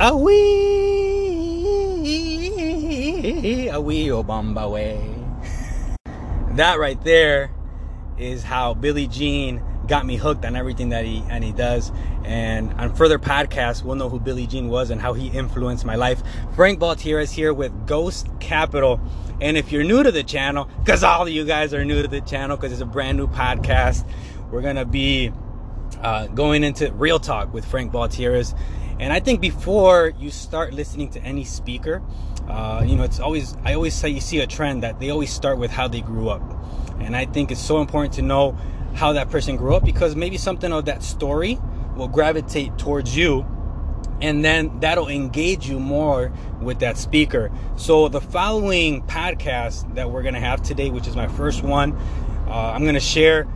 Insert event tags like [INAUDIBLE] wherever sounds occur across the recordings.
Awee, awee, Obamba way. That right there is how Billy Jean got me hooked on everything that he and he does. And on further podcasts, we'll know who Billy Jean was and how he influenced my life. Frank Baltierrez here with Ghost Capital. And if you're new to the channel, because all of you guys are new to the channel, because it's a brand new podcast, we're gonna be uh, going into real talk with Frank Baltierrez. And I think before you start listening to any speaker, uh, you know, it's always I always say you see a trend that they always start with how they grew up, and I think it's so important to know how that person grew up because maybe something of that story will gravitate towards you and then that'll engage you more with that speaker. So, the following podcast that we're gonna have today, which is my first one, uh, I'm gonna share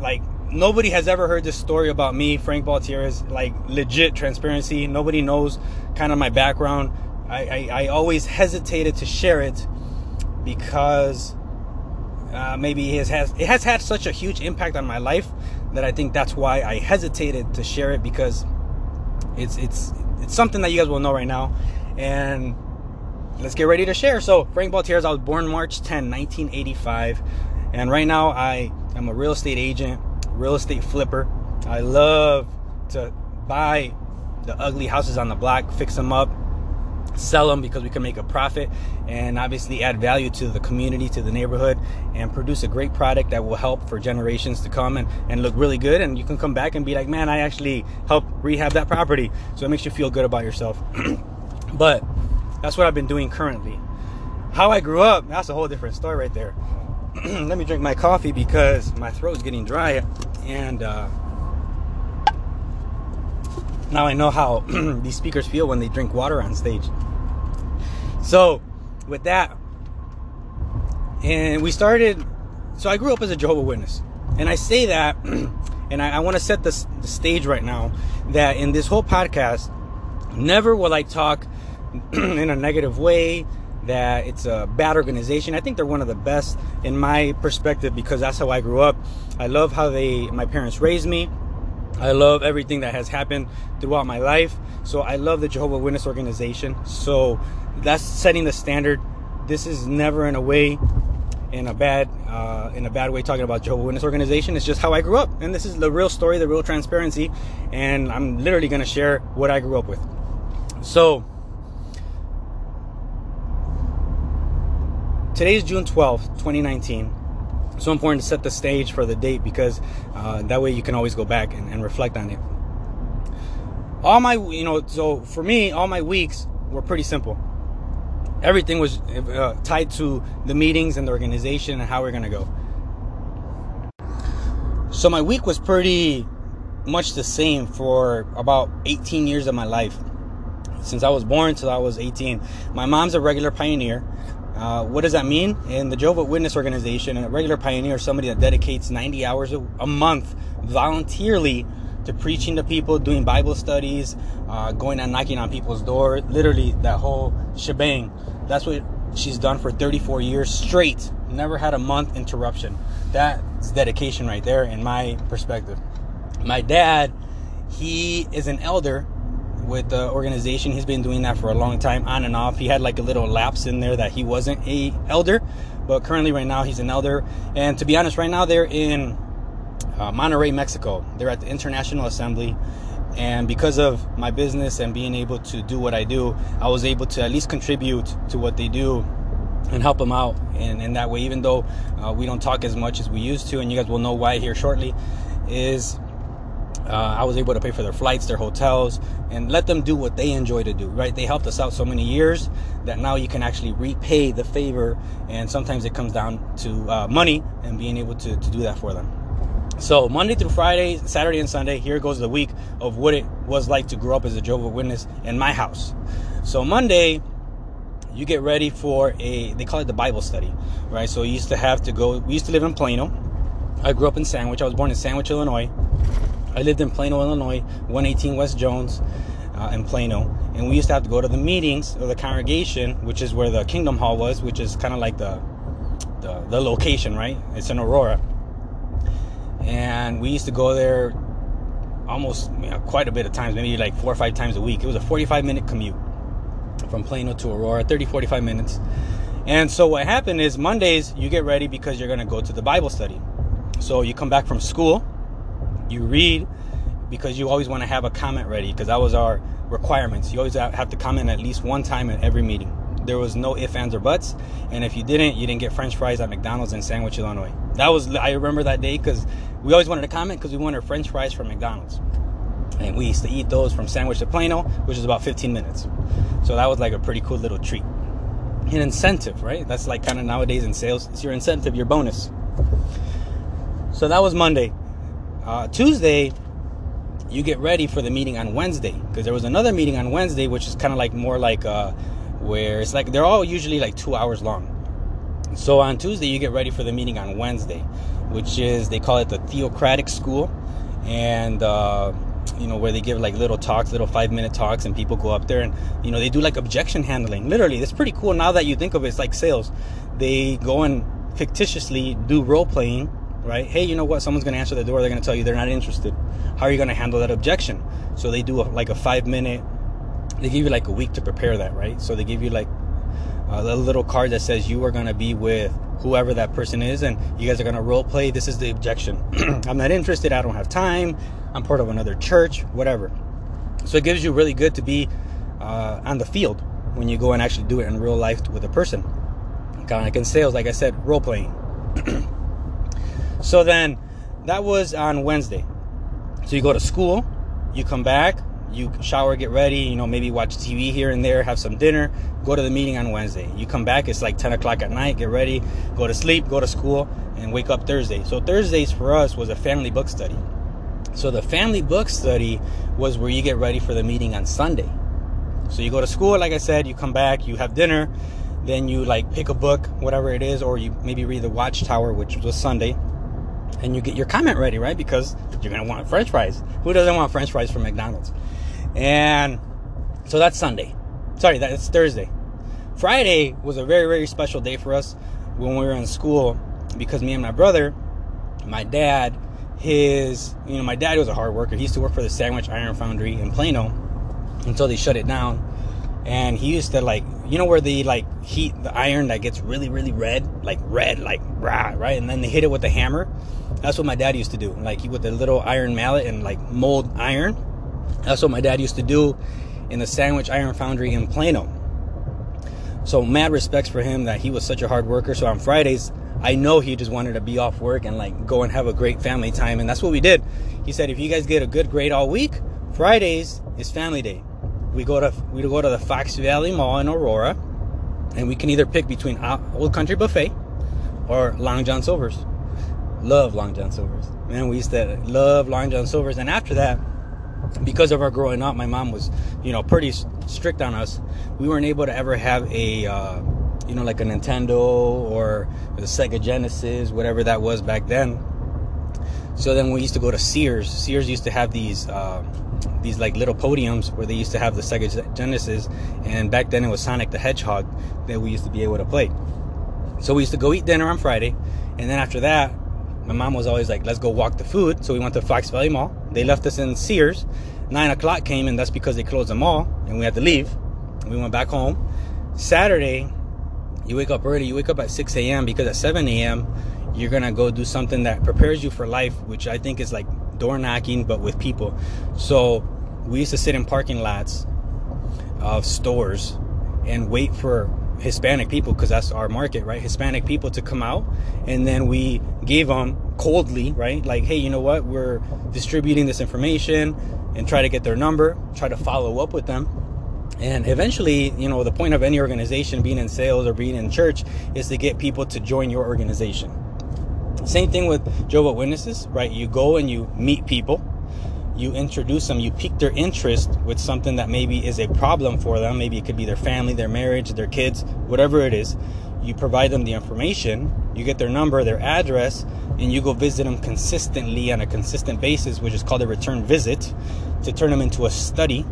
like nobody has ever heard this story about me, Frank Baltierrez, like legit transparency. Nobody knows kind of my background. I, I, I always hesitated to share it because uh, maybe it has, it has had such a huge impact on my life that I think that's why I hesitated to share it because it's it's it's something that you guys will know right now, and let's get ready to share. So Frank Baltierrez, I was born March 10, 1985, and right now I am a real estate agent, real estate flipper. I love to buy the ugly houses on the block, fix them up, sell them because we can make a profit and obviously add value to the community to the neighborhood and produce a great product that will help for generations to come and, and look really good. And you can come back and be like man i actually helped rehab that property. So it makes you feel good about yourself. [CLEARS THROAT] But that's what i've been doing currently. How i grew up that's a whole different story right there. [CLEARS THROAT] Let me drink my coffee because my throat's getting dry and uh, now I know how [CLEARS THROAT] these speakers feel when they drink water on stage. So, with that, and we started. So I grew up as a Jehovah Witness, and I say that, [CLEARS THROAT] and I, I want to set the, the stage right now that in this whole podcast, never will I talk [CLEARS THROAT] in a negative way that it's a bad organization. I think they're one of the best in my perspective because that's how I grew up. I love how they my parents raised me. I love everything that has happened throughout my life. So I love the Jehovah Witness organization. So that's setting the standard. This is never in a way in a bad uh, in a bad way talking about Jehovah Witness organization. It's just how I grew up, and this is the real story, the real transparency, and I'm literally going to share what I grew up with. So today is June 12th, 2019 so important to set the stage for the date because uh, that way you can always go back and, and, reflect on it. All my, you know, so for me, all my weeks were pretty simple. Everything was uh, tied to the meetings and the organization and how we're going to go. So my week was pretty much the same for about 18 years of my life. Since I was born until I was 18. My mom's a regular pioneer. Uh, what does that mean? In the Jehovah Witness organization, a regular pioneer is somebody that dedicates 90 hours a, month voluntarily to preaching to people, doing Bible studies, uh, going and knocking on people's door, literally that whole shebang. That's what she's done for 34 years straight. Never had a month interruption. That's dedication right there, in my perspective. My dad, he is an elder with the organization. He's been doing that for a long time, on and off. He had like a little lapse in there that he wasn't a elder, but currently right now he's an elder. And to be honest, right now they're in uh, Monterrey, Mexico. They're at the International Assembly. And because of my business and being able to do what I do, I was able to at least contribute to what they do and help them out. And in that way, even though uh, we don't talk as much as we used to, and you guys will know why here shortly, is uh, I was able to pay for their flights, their hotels, and let them do what they enjoy to do, right? They helped us out so many years that now you can actually repay the favor. And sometimes it comes down to uh, money and being able to, to do that for them. So, Monday through Friday, Saturday, and Sunday, here goes the week of what it was like to grow up as a Jehovah Witness in my house. So, Monday, you get ready for a, they call it the Bible study, right? So, you used to have to go, we used to live in Plano. I grew up in Sandwich. I was born in Sandwich, Illinois. I lived in Plano, Illinois, 118 West Jones, uh, in Plano, and we used to have to go to the meetings of the congregation, which is where the Kingdom Hall was, which is kind of like the, the the location, right? It's in Aurora, and we used to go there almost you know, quite a bit of times, maybe like four or five times a week. It was a 45 minute commute from Plano to Aurora, 30, 45 minutes. And so what happened is Mondays you get ready because you're going to go to the Bible study. So you come back from school, you read because you always want to have a comment ready because that was our requirements. You always have to comment at least one time at every meeting. There was no ifs, ands, or buts. And if you didn't, you didn't get French fries at McDonald's in Sandwich, Illinois. That was I remember that day because we always wanted to comment because we wanted French fries from McDonald's. And we used to eat those from Sandwich to Plano, which is about 15 minutes. So that was like a pretty cool little treat. An incentive, right? That's like kind of nowadays in sales. It's your incentive, your bonus. So that was Monday. Uh, Tuesday, you get ready for the meeting on Wednesday because there was another meeting on Wednesday, which is kind of like more like uh, where it's like they're all usually like two hours long. So on Tuesday, you get ready for the meeting on Wednesday, which is they call it the Theocratic School, and uh, you know where they give like little talks, little five minute talks, and people go up there and you know they do like objection handling. Literally, it's pretty cool. Now that you think of it, it's like sales. They go and fictitiously do role playing right? Hey, you know what? Someone's going to answer the door. They're going to tell you they're not interested. How are you going to handle that objection? So they do a, like a five minute. They give you like a week to prepare that, right? So they give you like a little card that says you are going to be with whoever that person is, and you guys are going to role play. This is the objection. [CLEARS THROAT] I'm not interested. I don't have time. I'm part of another church. Whatever. So it gives you really good to be uh, on the field when you go and actually do it in real life with a person. Kind of like in sales, like I said, role playing. [CLEARS THROAT] So then that was on Wednesday. So you go to school, you come back, you shower, get ready, you know, maybe watch TV here and there, have some dinner, go to the meeting on Wednesday. You come back, it's like 10 o'clock at night, get ready, go to sleep, go to school, and wake up Thursday. So Thursdays for us was a family book study. So the family book study was where you get ready for the meeting on Sunday. So you go to school, like I said, you come back, you have dinner, then you like pick a book, whatever it is, or you maybe read the Watchtower, which was Sunday and you get your comment ready, right? Because you're gonna want French fries. Who doesn't want French fries from McDonald's? And so that's Sunday. Sorry, that's Thursday. Friday was a very very special day for us when we were in school because me and my brother, my dad, his you know my dad was a hard worker. He used to work for the Sandwich Iron Foundry in Plano until they shut it down and he used to like you know where the like heat the iron that gets really really red? Like red like rah, right? And then they hit it with a hammer. That's what my dad used to do. Like he with a little iron mallet and like mold iron. That's what my dad used to do in the sandwich iron foundry in plano. So mad respects for him that he was such a hard worker. So on fridays i know he just wanted to be off work and like go and have a great family time. And that's what we did. He said if you guys get a good grade all week fridays is family day we go to we go to the Fox Valley Mall in Aurora, and we can either pick between Old Country Buffet or Long John Silver's. Love Long John Silver's. Man, we used to love Long John Silver's, and after that, because of our growing up, my mom was, you know, pretty strict on us. We weren't able to ever have a, uh, you know, like a Nintendo or the Sega Genesis, whatever that was back then. So then we used to go to Sears. Sears used to have these. Uh, these like little podiums where they used to have the Sega Genesis, and back then it was Sonic the Hedgehog that we used to be able to play. So we used to go eat dinner on Friday, and then after that, my mom was always like, "Let's go walk the food." So we went to Fox Valley Mall. They left us in Sears. Nine o'clock came, and that's because they closed the mall, and we had to leave. We went back home. Saturday, you wake up early. You wake up at 6 a.m. because at 7 a.m. you're gonna go do something that prepares you for life, which I think is like door knocking, but with people. So we used to sit in parking lots of stores and wait for Hispanic people because that's our market, right? Hispanic people to come out, and then we gave them coldly, right? Like, hey, you know what? We're distributing this information and try to get their number, try to follow up with them. And eventually, you know, the point of any organization, being in sales or being in church, is to get people to join your organization. Same thing with Jehovah Witnesses, right? You go and you meet people, you introduce them, you pique their interest with something that maybe is a problem for them. Maybe it could be their family, their marriage, their kids, whatever it is. You provide them the information, you get their number, their address, and you go visit them consistently on a consistent basis, which is called a return visit, to turn them into a study.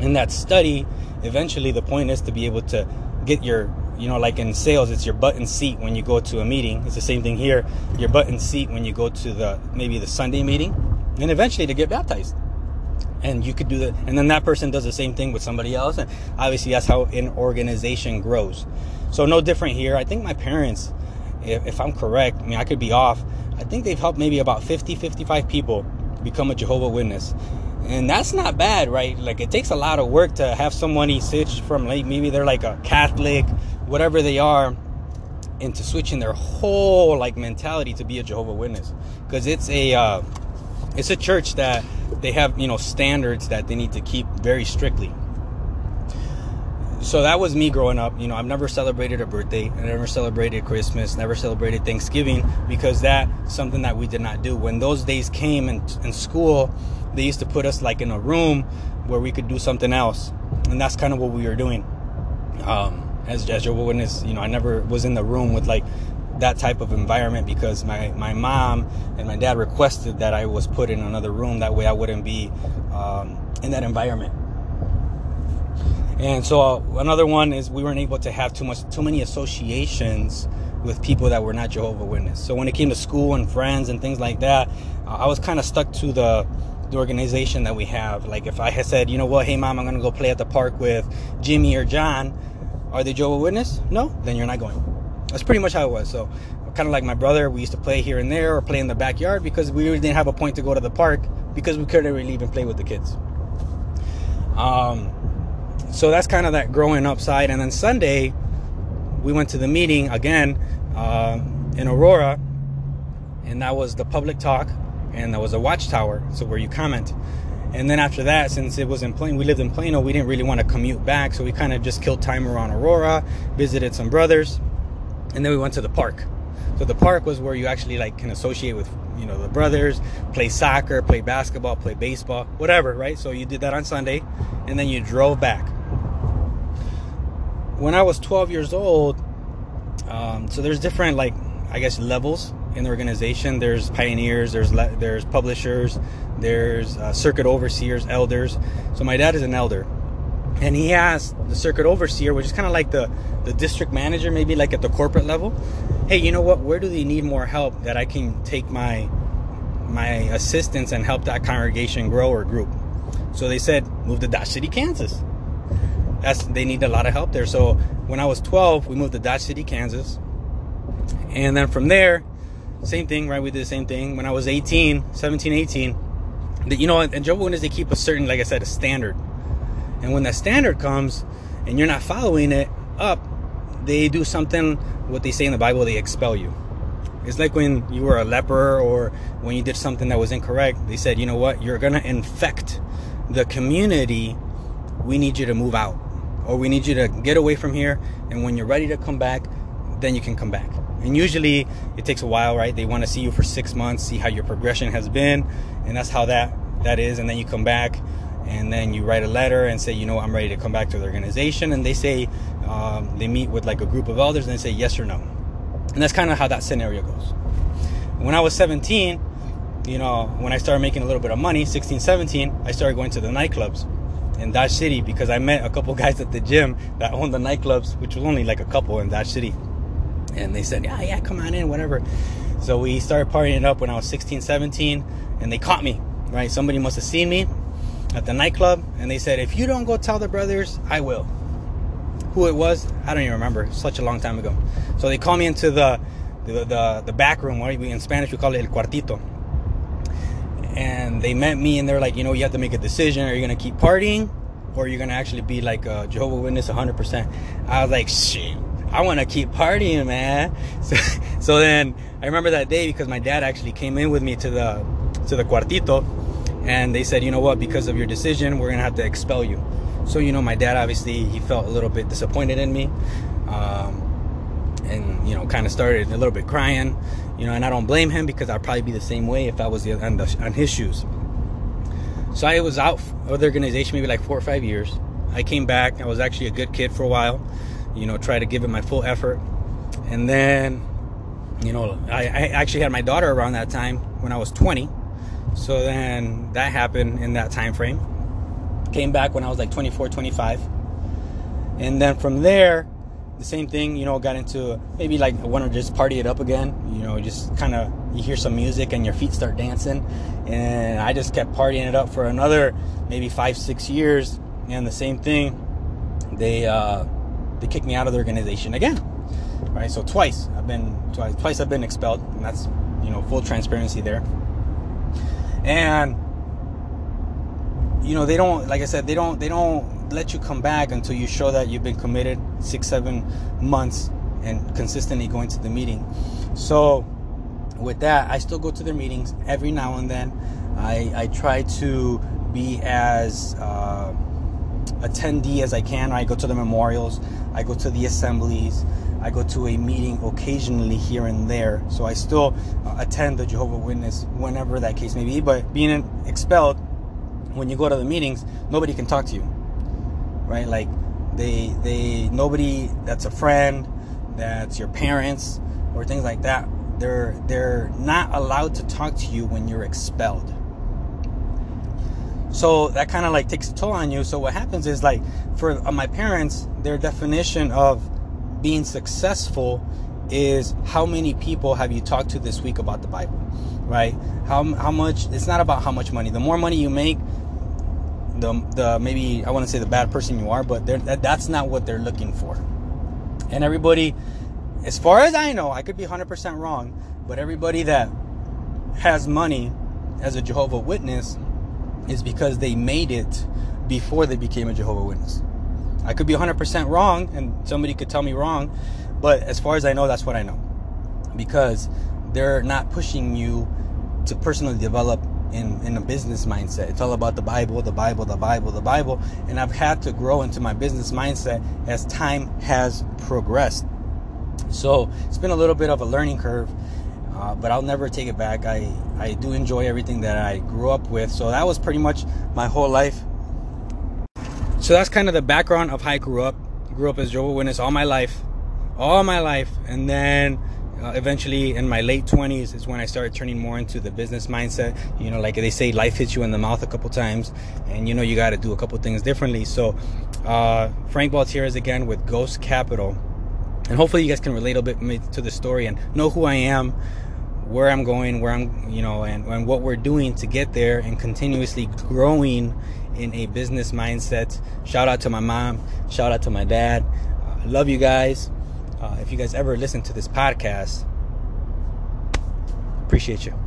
In that study, eventually the point is to be able to get your you know, like in sales, it's your button seat when you go to a meeting. It's the same thing here. Your button seat when you go to the maybe the Sunday meeting, and eventually to get baptized. And you could do that and then that person does the same thing with somebody else and obviously that's how an organization grows. So no different here. I think my parents if, if i'm correct i mean i could be off i think they've helped maybe about 50 55 people become a jehovah witness. And that's not bad right? Like it takes a lot of work to have somebody switch from like maybe they're like a catholic whatever they are into switching their whole like mentality to be a jehovah witness. Because it's a uh, it's a church that they have you know standards that they need to keep very strictly. So that was me growing up you know i've never celebrated a birthday i never celebrated christmas never celebrated thanksgiving because that's something that we did not do. When those days came in, in school they used to put us like in a room where we could do something else and that's kind of what we were doing. Um, as, Jehovah Witness you know i never was in the room with like that type of environment because my, my mom and my dad requested that I was put in another room. That way I wouldn't be um, in that environment. And so uh, another one is we weren't able to have too much, too many associations with people that were not Jehovah Witness. So when it came to school and friends and things like that, uh, I was kind of stuck to the the organization that we have. Like if I had said, you know what, hey mom, I'm gonna go play at the park with Jimmy or John, are they Jehovah Witness? No, then you're not going. That's pretty much how it was. So, kind of like my brother, we used to play here and there or play in the backyard because we really didn't have a point to go to the park because we couldn't really even play with the kids. Um, so that's kind of that growing up side. And then Sunday, we went to the meeting again uh, in Aurora, and that was the public talk, and that was a watchtower, so where you comment. And then after that, since it was in Plano, we lived in Plano, we didn't really want to commute back, so we kind of just killed time around Aurora, visited some brothers, and then we went to the park. So the park was where you actually like can associate with you know the brothers, play soccer, play basketball, play baseball, whatever, right? So you did that on Sunday, and then you drove back. When I was 12 years old, um, so there's different like I guess levels in the organization. There's pioneers, there's le- there's publishers, there's uh, circuit overseers, elders. So my dad is an elder, and he asked the circuit overseer, which is kind of like the, the district manager, maybe like at the corporate level, hey, you know what? Where do they need more help that I can take my my assistance and help that congregation grow or group? So they said, move to Dodge City, Kansas. That's they need a lot of help there. So when I was 12, we moved to Dodge City, Kansas, and then from there, same thing, right? We did the same thing. When I was 18, 17, 18, the, you know, and Jehovah's Witnesses they keep a certain, like I said, a standard and when that standard comes and you're not following it up, they do something, what they say in the Bible, they expel you. It's like when you were a leper or when you did something that was incorrect, they said, you know what, you're going to infect the community. We need you to move out or we need you to get away from here. And when you're ready to come back, then you can come back. And usually it takes a while, right? They want to see you for six months, see how your progression has been. And that's how that, that is. And then you come back and then you write a letter and say, you know, I'm ready to come back to the organization, and they say um, they meet with like a group of elders and they say yes or no, and that's kind of how that scenario goes. When I was 17, you know, when I started making a little bit of money, 16, 17, I started going to the nightclubs in Dodge City because I met a couple [LAUGHS] guys at the gym that owned the nightclubs, which was only like a couple in Dodge City, and they said, yeah, yeah, come on in, whatever. So we started partying it up when I was 16, 17, and they caught me. Right, somebody must have seen me at the nightclub, and they said, "If you don't go tell the brothers, I will." Who it was, I don't even remember. Such a long time ago. So they called me into the the the, the back room. What in Spanish we call it el cuartito. And they met me, and they're like, you know, you have to make a decision. Are you gonna keep partying, or are you gonna actually be like a Jehovah Witness 100%? I was like, shit. I want to keep partying, man. [LAUGHS] So, so then I remember that day because my dad actually came in with me to the to the cuartito and they said, you know what, because of your decision, we're gonna have to expel you. So you know, my dad obviously he felt a little bit disappointed in me, um, and you know, kind of started a little bit crying. You know, and I don't blame him because I'd probably be the same way if I was on, the, on his shoes. So I was out of the organization maybe like four or five years. I came back. I was actually a good kid for a while. You know, try to give it my full effort, and then, you know, I, I actually had my daughter around that time when I was 20 so then that happened in that time frame. Came back when I was like 24, 25. And then from there, the same thing, you know, got into maybe like I want to just party it up again, you know, just kind of you hear some music and your feet start dancing. And I just kept partying it up for another maybe five, six years. And the same thing, they, uh, they kicked me out of the organization again. Right. So twice I've been, twice, twice I've been expelled and that's, you know, full transparency there. And, you know, they don't, like I said, they don't, they don't let you come back until you show that you've been committed six, seven months and consistently going to the meeting. So, with that, I still go to their meetings every now and then. I, I try to be as uh, attendee as I can. I go to the memorials, I go to the assemblies, I go to a meeting occasionally here and there. So I still uh, attend the Jehovah Witness whenever that case may be. But being expelled, when you go to the meetings, nobody can talk to you right? Like they they nobody that's a friend, that's your parents or things like that. They're they're not allowed to talk to you when you're expelled. So that kind of like takes a toll on you. So what happens is like for uh, my parents, their definition of being successful is how many people have you talked to this week about the Bible, right? How how much? It's not about how much money. The more money you make, the the maybe I want to say the bad person you are, but that, that's not what they're looking for. And everybody, as far as I know, I could be 100% wrong, but everybody that has money as a Jehovah Witness is because they made it before they became a Jehovah Witness. I could be 100% wrong, and somebody could tell me wrong, but as far as I know, that's what I know. Because they're not pushing you to personally develop in, in a business mindset. It's all about the Bible, the Bible, the Bible, the Bible. And I've had to grow into my business mindset as time has progressed. So it's been a little bit of a learning curve, uh, but I'll never take it back. I, I do enjoy everything that I grew up with. So that was pretty much my whole life. So that's kind of the background of how I grew up. Grew up as Jehovah Witness all my life, all my life, and then uh, eventually in my late 20s is when I started turning more into the business mindset. You know, like they say, life hits you in the mouth a couple times, and you know, you got to do a couple things differently. So, uh, Frank Baltierrez again with Ghost Capital. And hopefully, you guys can relate a bit to the story and know who I am, where I'm going, where I'm, you know, and, and what we're doing to get there and continuously growing in a business mindset. Shout out to my mom, shout out to my dad. Uh, love you guys. Uh, if you guys ever listen to this podcast, appreciate you.